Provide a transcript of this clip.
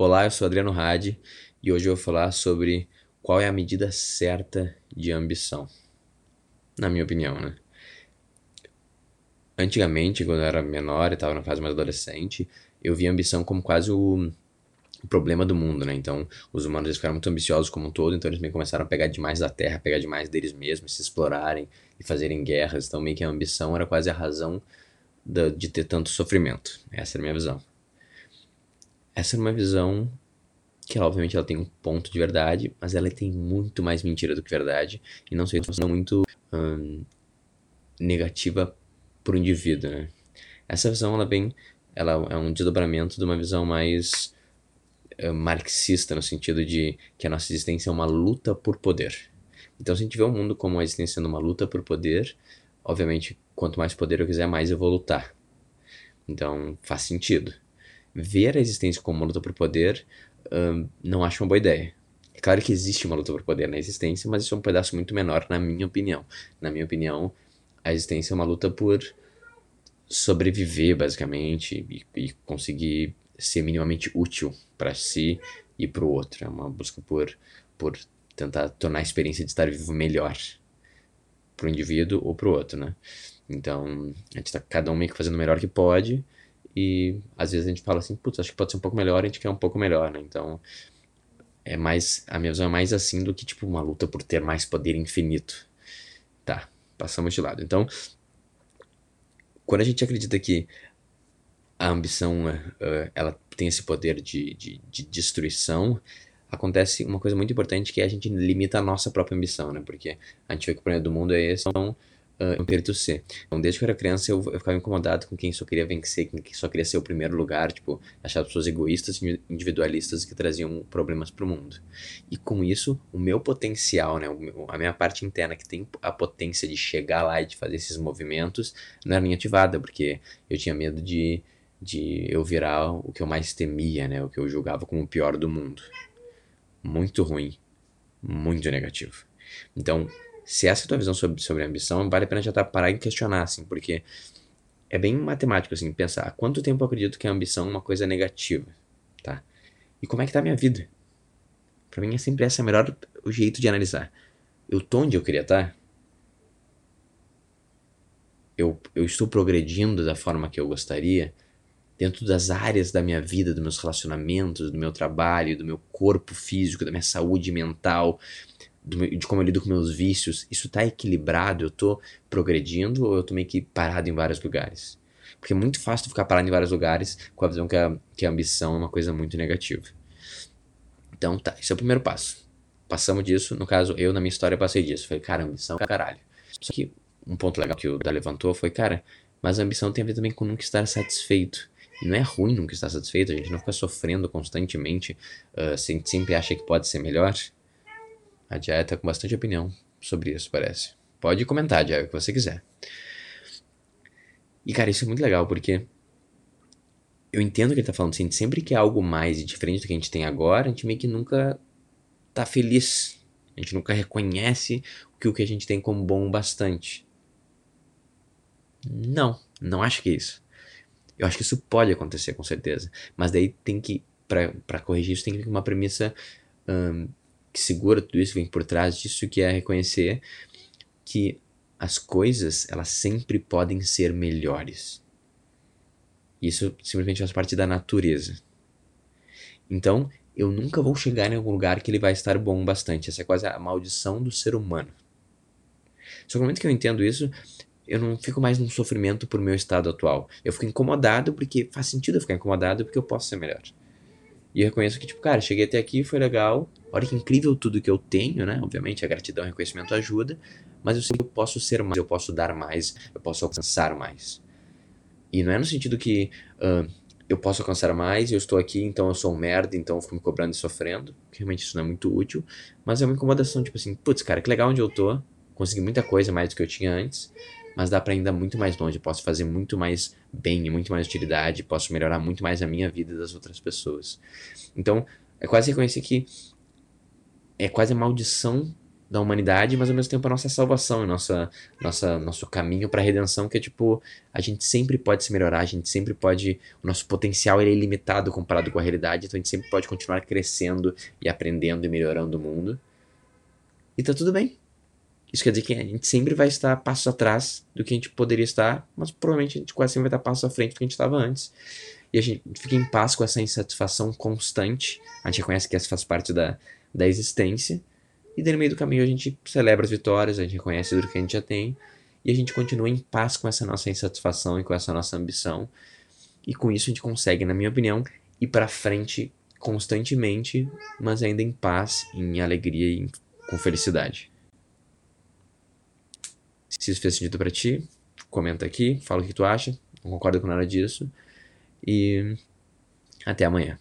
Olá, eu sou Adriano Hadi e hoje eu vou falar sobre qual é a medida certa de ambição. Na minha opinião, né? Antigamente, quando eu era menor e estava na fase mais adolescente, eu via ambição como quase o, o problema do mundo, né? Então, os humanos eles ficaram muito ambiciosos como um todo, então eles meio começaram a pegar demais da terra, pegar demais deles mesmos, se explorarem e fazerem guerras. Então, meio que a ambição era quase a razão da, de ter tanto sofrimento. Essa era a minha visão. Essa é uma visão que obviamente ela tem um ponto de verdade, mas ela tem muito mais mentira do que verdade e não sei se é muito hum, negativa para o indivíduo, né? Essa visão ela vem, ela é um desdobramento de uma visão mais uh, marxista no sentido de que a nossa existência é uma luta por poder. Então se a gente vê o mundo como a existência sendo uma luta por poder, obviamente quanto mais poder eu quiser, mais eu vou lutar. Então faz sentido ver a existência como uma luta por poder, um, não acho uma boa ideia. É claro que existe uma luta por poder na existência, mas isso é um pedaço muito menor, na minha opinião. Na minha opinião, a existência é uma luta por sobreviver, basicamente, e, e conseguir ser minimamente útil para si e para o outro. É uma busca por, por tentar tornar a experiência de estar vivo melhor para o indivíduo ou para o outro, né? Então, a gente está cada um meio que fazendo o melhor que pode, e às vezes a gente fala assim, putz, acho que pode ser um pouco melhor, a gente quer um pouco melhor, né? Então, é mais, a minha visão é mais assim do que tipo uma luta por ter mais poder infinito. Tá, passamos de lado. Então, quando a gente acredita que a ambição uh, ela tem esse poder de, de, de, destruição, acontece uma coisa muito importante que é a gente limita a nossa própria ambição, né? Porque a gente vê que o problema do mundo é esse, então uh, um perito C. Então, desde que eu era criança, eu, eu ficava incomodado com quem só queria vencer, com quem só queria ser o primeiro lugar, tipo, achar pessoas egoístas, individualistas que traziam problemas pro mundo. E com isso, o meu potencial, né, a minha parte interna que tem a potência de chegar lá e de fazer esses movimentos, não era nem ativada, porque eu tinha medo de, de eu virar o que eu mais temia, né, o que eu julgava como o pior do mundo. Muito ruim, muito negativo. Então, se essa é a tua visão sobre, sobre ambição, vale a pena já tá, parar e questionar, assim, porque é bem matemático, assim, pensar há quanto tempo eu acredito que a ambição é uma coisa negativa, tá? E como é que tá a minha vida? Pra mim é sempre esse o melhor o jeito de analisar. Eu tô onde eu queria estar? Tá? Eu, eu estou progredindo da forma que eu gostaria? Dentro das áreas da minha vida, dos meus relacionamentos, do meu trabalho, do meu corpo físico, da minha saúde mental, de como eu lido com meus vícios, isso tá equilibrado? Eu tô progredindo ou eu tô meio que parado em vários lugares? Porque é muito fácil tu ficar parado em vários lugares com a visão que a, que a ambição é uma coisa muito negativa. Então tá, esse é o primeiro passo. Passamos disso, no caso, eu na minha história passei disso. Falei, cara, ambição é caralho. Só que um ponto legal que o Da levantou foi, cara, mas a ambição tem a ver também com nunca estar satisfeito. E não é ruim nunca estar satisfeito, a gente não fica sofrendo constantemente, uh, sempre acha que pode ser melhor. A Jaya tá com bastante opinião sobre isso, parece. Pode comentar, Jaya, o que você quiser. E, cara, isso é muito legal, porque eu entendo o que ele tá falando, assim, sempre que é algo mais e diferente do que a gente tem agora, a gente meio que nunca tá feliz. A gente nunca reconhece que o que a gente tem como bom bastante. Não, não acho que é isso. Eu acho que isso pode acontecer, com certeza. Mas daí tem que, para corrigir isso, tem que ter uma premissa hum, que segura tudo isso, vem por trás disso, que é reconhecer que as coisas, elas sempre podem ser melhores. Isso simplesmente faz parte da natureza. Então, eu nunca vou chegar em algum lugar que ele vai estar bom bastante. Essa é quase a maldição do ser humano. Só que no momento que eu entendo isso, eu não fico mais num sofrimento por meu estado atual. Eu fico incomodado porque faz sentido eu ficar incomodado porque eu posso ser melhor. E reconheço que, tipo, cara, cheguei até aqui, foi legal. Olha que incrível tudo que eu tenho, né? Obviamente a gratidão e o reconhecimento ajuda. Mas eu sei que eu posso ser mais, eu posso dar mais, eu posso alcançar mais. E não é no sentido que uh, eu posso alcançar mais, eu estou aqui, então eu sou um merda, então eu fico me cobrando e sofrendo. Realmente isso não é muito útil. Mas é uma incomodação, tipo assim, putz, cara, que legal onde eu tô. Consegui muita coisa mais do que eu tinha antes mas dá para ainda muito mais longe. Posso fazer muito mais bem e muito mais utilidade, posso melhorar muito mais a minha vida e das outras pessoas. Então, é quase reconhecer que é quase a maldição da humanidade, mas ao mesmo tempo a nossa salvação, nossa, nossa, nosso caminho para a redenção, que é tipo, a gente sempre pode se melhorar, a gente sempre pode, o nosso potencial ele é ilimitado comparado com a realidade, então a gente sempre pode continuar crescendo e aprendendo e melhorando o mundo. E tá tudo bem. Isso quer dizer que a gente sempre vai estar passos atrás do que a gente poderia estar, mas provavelmente a gente quase sempre vai estar passos à frente do que a gente estava antes. E a gente fica em paz com essa insatisfação constante. A gente reconhece que essa faz parte da, da existência. E daí, no meio do caminho a gente celebra as vitórias, a gente reconhece tudo que a gente já tem. E a gente continua em paz com essa nossa insatisfação e com essa nossa ambição. E com isso a gente consegue, na minha opinião, ir para frente constantemente, mas ainda em paz, em alegria e com felicidade. Se isso fez sentido para ti, comenta aqui, fala o que tu acha, não concorda com nada disso. E até amanhã.